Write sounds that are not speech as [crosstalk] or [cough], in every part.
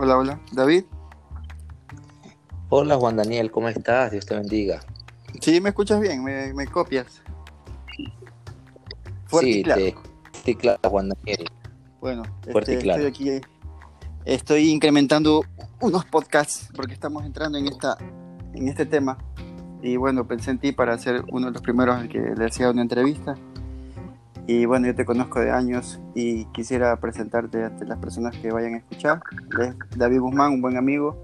Hola, hola. David. Hola Juan Daniel, ¿cómo estás? Dios te bendiga. Sí, me escuchas bien, me, copias. Fuerte sí, claro. Te, claro, Juan Daniel. Bueno, Fuerte este, claro. estoy aquí, estoy incrementando unos podcasts porque estamos entrando en esta, en este tema. Y bueno, pensé en ti para ser uno de los primeros al que le hacía una entrevista. Y bueno, yo te conozco de años y quisiera presentarte ante las personas que vayan a escuchar. David Guzmán, un buen amigo.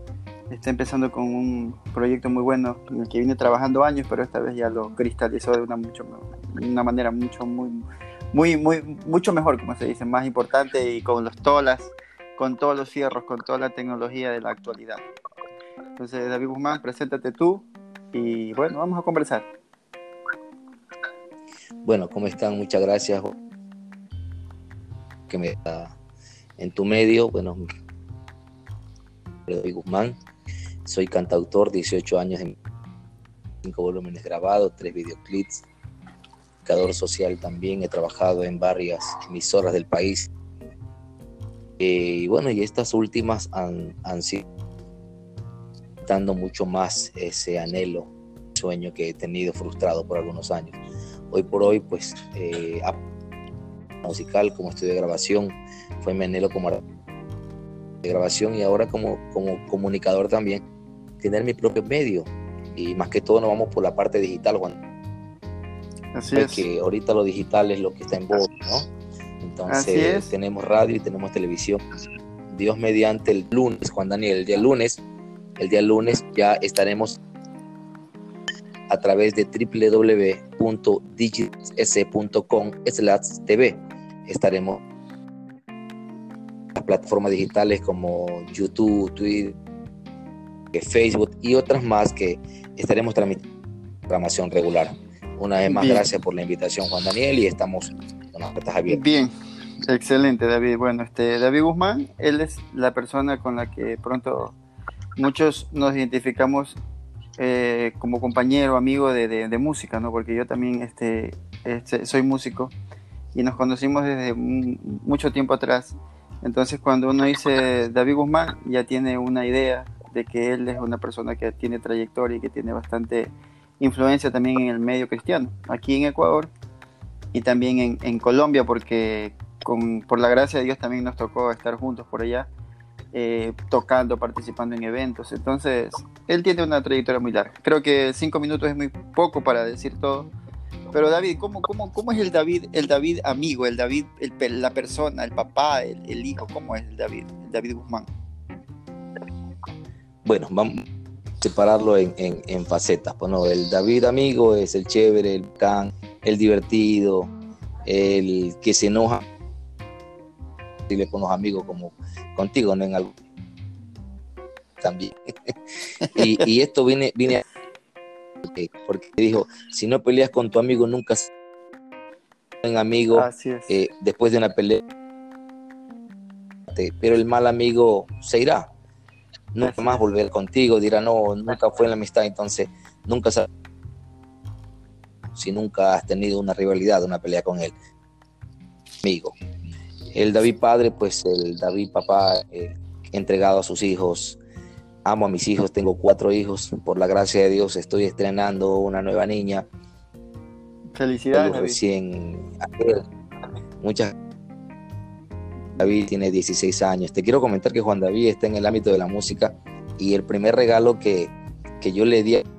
Está empezando con un proyecto muy bueno en el que viene trabajando años, pero esta vez ya lo cristalizó de una, mucho, una manera mucho, muy, muy, muy, mucho mejor, como se dice, más importante y con los tolas, con todos los fierros, con toda la tecnología de la actualidad. Entonces, David Guzmán, preséntate tú y bueno, vamos a conversar. Bueno, ¿cómo están? Muchas gracias que me da en tu medio. Bueno, David Guzmán, soy cantautor, 18 años en cinco volúmenes grabados, tres videoclips, educador social también, he trabajado en varias emisoras del país. Eh, y bueno, y estas últimas han, han sido dando mucho más ese anhelo, sueño que he tenido frustrado por algunos años hoy por hoy, pues, eh, musical como estudio de grabación, fue Menelo como de grabación y ahora como, como comunicador también, tener mi propio medio y más que todo nos vamos por la parte digital, Juan. Así es. Que ahorita lo digital es lo que está en voz, ¿no? Entonces tenemos radio y tenemos televisión. Dios mediante el lunes, Juan Daniel, el día lunes, el día lunes ya estaremos a través de www.digitas.com tv. Estaremos en las plataformas digitales como YouTube, Twitter, Facebook y otras más que estaremos transmitiendo programación regular. Una vez más, gracias por la invitación, Juan Daniel, y estamos con las puertas abiertas. Bien, excelente, David. Bueno, este David Guzmán, él es la persona con la que pronto muchos nos identificamos eh, como compañero, amigo de, música, ¿no? Porque yo también este, este, soy músico y nos conocimos desde mucho tiempo atrás. Entonces cuando uno dice David Guzmán, ya tiene una idea de que él es una persona que tiene trayectoria y que tiene bastante influencia también en el medio cristiano, aquí en Ecuador y también en, en Colombia, porque con, por la gracia de Dios también nos tocó estar juntos por allá eh, tocando, participando en eventos. Entonces, él tiene una trayectoria muy larga. Creo que cinco minutos es muy poco para decir todo. Pero David, ¿cómo, cómo, cómo es el David, el David amigo, el David, el, la persona, el papá, el, hijo? ¿Cómo es el David, el David Guzmán? Bueno, vamos a separarlo en, en, facetas. Bueno, el David amigo es el chévere, el can, el divertido, el que se enoja con los amigos como contigo, ¿no? En algo también. [laughs] y, esto viene, viene porque dijo, si no peleas con tu amigo, nunca un amigo eh, después de una pelea. Pero el mal amigo se irá. Nunca más volver contigo, dirá, no, nunca fue en la amistad, entonces nunca si nunca has tenido una rivalidad, una pelea con él. Amigo. El David padre, pues el David papá, eh, entregado a sus hijos. Amo a mis hijos, tengo cuatro hijos. Por la gracia de Dios estoy estrenando una nueva niña. Felicidades. Recién Muchas David tiene 16 años. Te quiero comentar que Juan David está en el ámbito de la música y el primer regalo que, que yo le di lo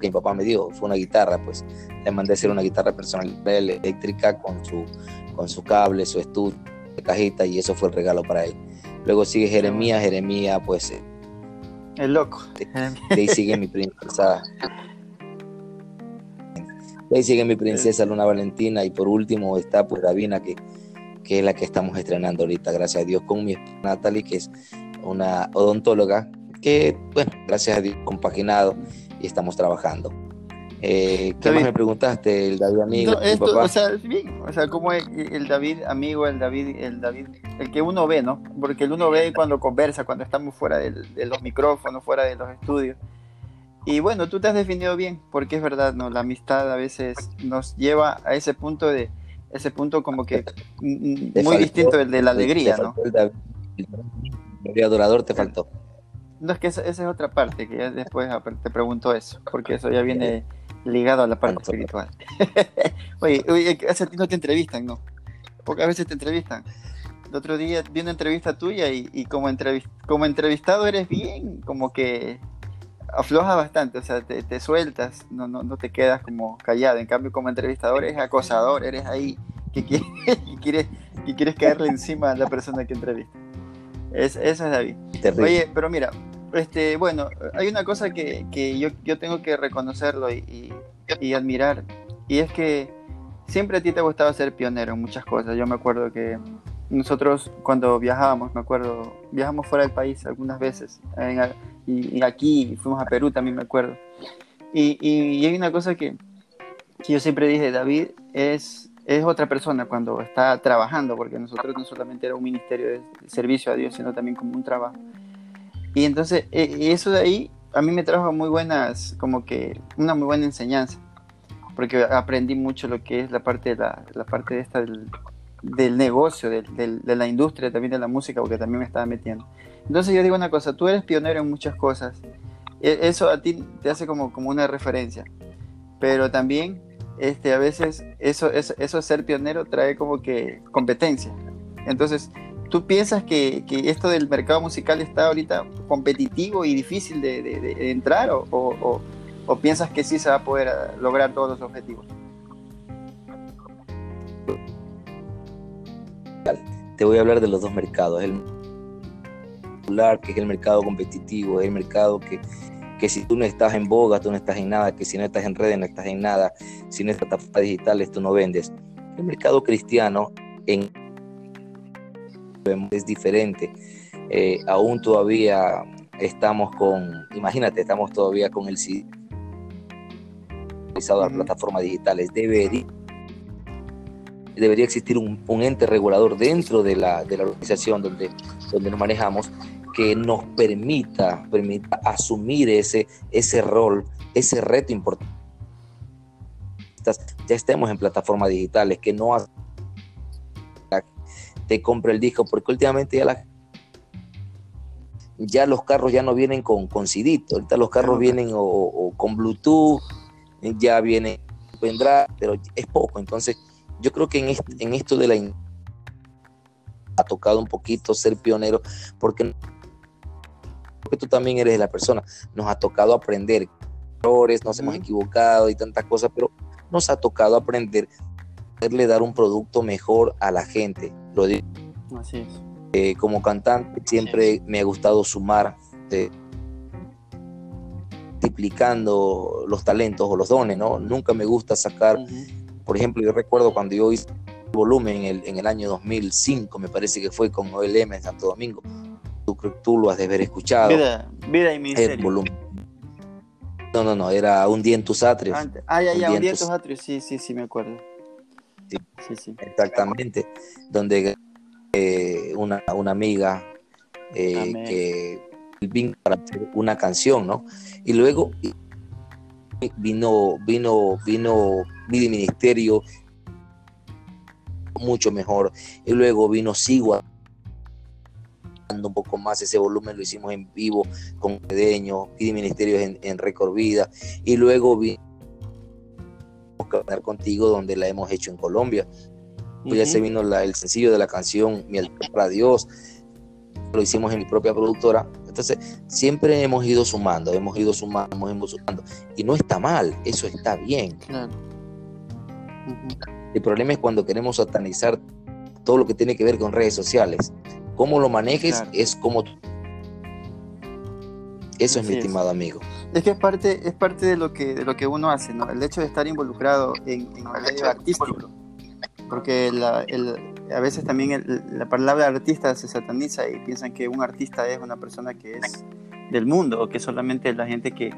que mi papá me dio fue una guitarra, pues le mandé a hacer una guitarra personal eléctrica con su con su cable, su estudio, cajita, y eso fue el regalo para él. Luego sigue Jeremías, Jeremías, pues. Eh, el loco. De, ahí sigue mi princesa. De ahí sigue mi princesa Luna Valentina, y por último está pues Davina, que, que es la que estamos estrenando ahorita, gracias a Dios, con mi Natalie, que es una odontóloga, que, bueno, gracias a Dios, compaginado y estamos trabajando. Eh, ¿Qué más me preguntaste? El David amigo. O sea, bien, o sea, como el David amigo, el David, el David, el que uno ve, ¿no? Porque el uno ve cuando conversa, cuando estamos fuera de, los micrófonos, fuera de los estudios. Y bueno, tú te has definido bien, porque es verdad, ¿no? La amistad a veces nos lleva a ese punto de, ese punto como que muy distinto del de la alegría, ¿no? El adorador te faltó. No, es que esa, es otra parte, que ya después te pregunto eso, porque eso ya viene ligado a la parte espiritual. [laughs] oye, oye, a ti no te entrevistan, ¿no? Porque a veces te entrevistan. El otro día vi una entrevista tuya y, como, como entrevistado eres bien, como que afloja bastante, o sea, te, sueltas, no, no, no, te quedas como callado. En cambio, como entrevistador eres acosador, eres ahí que, [laughs] quieres, que quieres caerle encima a la persona que entrevista. Es, eso es David. Oye, pero mira, este, bueno, hay una cosa que, yo, tengo que reconocerlo y, admirar, y es que siempre a ti te gustaba ser pionero en muchas cosas. Yo me acuerdo que nosotros cuando viajábamos, me acuerdo, viajamos fuera del país algunas veces, y, aquí fuimos a Perú también me acuerdo. Y, hay una cosa que, que, yo siempre dije, David es, es otra persona cuando está trabajando, porque nosotros no solamente era un ministerio de servicio a Dios, sino también como un trabajo. Y entonces e, eso de ahí a mí me trajo muy buenas, como que una muy buena enseñanza, porque aprendí mucho lo que es la parte de la, la parte de esta del, del negocio, de, de, la industria también de la música, porque también me estaba metiendo. Entonces yo digo una cosa, tú eres pionero en muchas cosas, e, eso a ti te hace como, como una referencia, pero también este, a veces eso, eso, eso ser pionero trae como que competencia. Entonces, ¿tú piensas que, que, esto del mercado musical está ahorita competitivo y difícil de, de, entrar o, o, o piensas que sí se va a poder lograr todos los objetivos? te voy a hablar de los dos mercados. El que es el mercado competitivo, es el mercado que, que si tú no estás en boga, tú no estás en nada, que si no estás en redes, no estás en nada, si no estás en digitales, tú no vendes. El mercado cristiano en, es diferente. Eh, aún todavía estamos con, imagínate, estamos todavía con el CD a las plataformas digitales. Debería debería existir un, ente regulador dentro de la, de la, organización donde, donde nos manejamos que nos permita, permita asumir ese, ese rol, ese reto importante. Ya estemos en plataformas digitales, que no te compre el disco, porque últimamente ya la ya los carros ya no vienen con, con ahorita los carros vienen o, con Bluetooth, ya vienen vendrá, pero es poco, entonces yo creo que en, esto de la ha tocado un poquito ser pionero, porque, porque tú también eres la persona, nos ha tocado aprender errores, nos hemos equivocado y tantas cosas, pero nos ha tocado aprender, poderle dar un producto mejor a la gente. Lo digo. Así es. Eh, como cantante siempre me ha gustado sumar, eh, multiplicando los talentos o los dones, ¿no? Nunca me gusta sacar por ejemplo, yo recuerdo cuando yo hice el volumen en el, en el año 2005, me parece que fue con OLM en Santo Domingo. Tú, tú lo has de haber escuchado. Vida, vida y miseria. volumen. No, no, no, era Un día en tus atrios. Ah, ya, ya, Un día en tus atrios, sí, sí, sí, me acuerdo. Sí, sí, sí. Exactamente, donde eh, una, una amiga eh, que vino para hacer una canción, ¿no? Y luego vino, vino, vino mi ministerio mucho mejor. Y luego vino Sigua un poco más ese volumen lo hicimos en vivo con Pedeño, y Ministerios en, en Record Vida y luego vino hablar contigo donde la hemos hecho en Colombia. pues Ya se vino el sencillo de la canción Mi altar para Dios, lo hicimos en mi propia productora. Entonces, siempre hemos ido sumando, hemos ido sumando, hemos ido sumando. Y no está mal, eso está bien. El problema es cuando queremos satanizar todo lo que tiene que ver con redes sociales. Cómo lo manejes es como Eso es mi estimado amigo. Es que es parte, es parte de lo que, de lo que uno hace, ¿no? El hecho de estar involucrado en, en el medio artístico. Porque la, el, a veces también la palabra artista se sataniza y piensan que un artista es una persona que es del mundo o que solamente la gente que,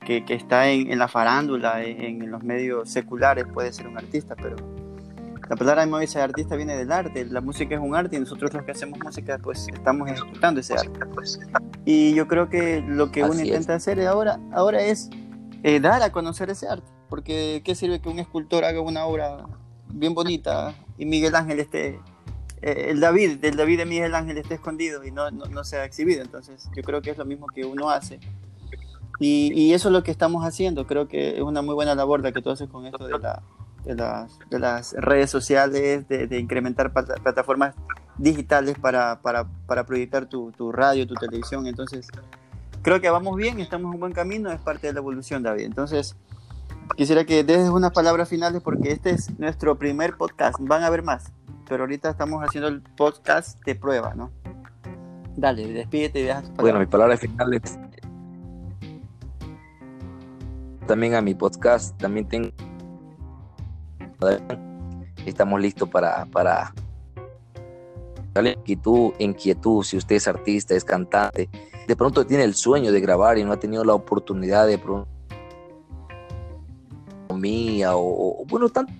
que, está en, la farándula, en, los medios seculares puede ser un artista, pero la palabra de dice artista viene del arte, la música es un arte y nosotros los que hacemos música pues estamos ejecutando ese arte. Y yo creo que lo que uno intenta hacer ahora, ahora es eh, dar a conocer ese arte, porque ¿qué sirve que un escultor haga una obra bien bonita y Miguel Ángel esté eh, el David, del David de Miguel Ángel esté escondido y no, no, se ha exhibido. Entonces, yo creo que es lo mismo que uno hace. Y, y, eso es lo que estamos haciendo. Creo que es una muy buena labor la que tú haces con esto de, la, de, las, de las, redes sociales, de, de incrementar plataformas digitales para, para, para proyectar tu, tu, radio, tu televisión. Entonces, creo que vamos bien, estamos en un buen camino, es parte de la evolución, David. Entonces, quisiera que des unas palabras finales porque este es nuestro primer podcast. Van a haber más pero ahorita estamos haciendo el podcast de prueba, ¿no? Dale, despídete y dejas Bueno, mi palabra final es también a mi podcast, también tengo estamos listos para para inquietud, inquietud, si usted es artista, es cantante, de pronto tiene el sueño de grabar y no ha tenido la oportunidad de pronto mía o, o bueno, tanto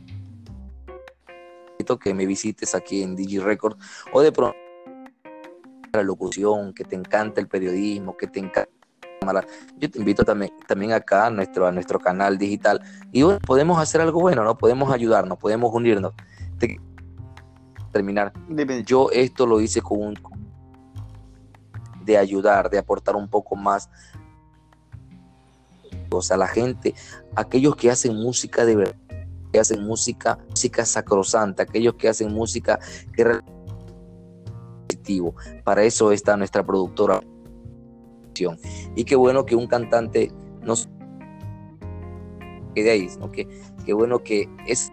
que me visites aquí en Digi Record o de pronto la locución, que te encanta el periodismo, que te encanta yo te invito también, también acá a nuestro, a nuestro canal digital y bueno, podemos hacer algo bueno, ¿no? Podemos ayudarnos, podemos unirnos. terminar. Yo esto lo hice con un de ayudar, de aportar un poco más o sea, la gente, aquellos que hacen música de verdad que hacen música, música sacrosanta, aquellos que hacen música que. Para eso está nuestra productora. Y qué bueno que un cantante nos quede ahí, ¿no? que, qué bueno que es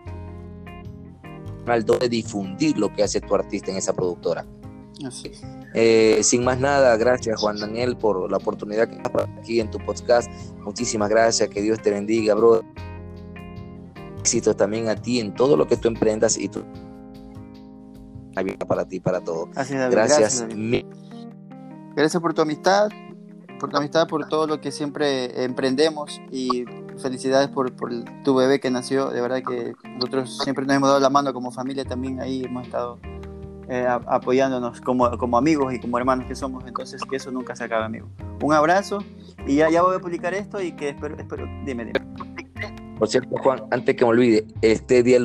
al de difundir lo que hace tu artista en esa productora. Así eh, sin más nada, gracias Juan Daniel por la oportunidad que estás aquí en tu podcast. Muchísimas gracias, que Dios te bendiga, bro éxito también a ti en todo lo que tú emprendas y tú para ti, para todo. gracias. Gracias, gracias por tu amistad, por tu amistad, por todo lo que siempre emprendemos y felicidades por, tu bebé que nació. De verdad que nosotros siempre nos hemos dado la mano como familia también ahí, hemos estado eh, apoyándonos como, como amigos y como hermanos que somos. Entonces, que eso nunca se acabe, amigo. Un abrazo y ya, ya voy a publicar esto y que espero, espero dime, dime. Por cierto, Juan, antes que me olvide, este día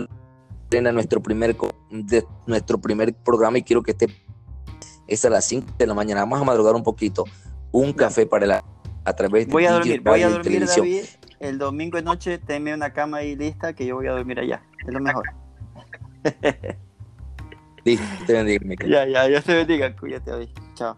estrena nuestro primer, de, nuestro primer programa y quiero que esté es a las 5 de la mañana. Vamos a madrugar un poquito. Un café para la a través de voy a dormir, voy a dormir, David, el domingo de noche tenme una cama ahí lista que yo voy a dormir allá. Es lo mejor. [laughs] Listo, te bendiga. Ya, ya, Dios te bendiga. Cuídate hoy. Chao.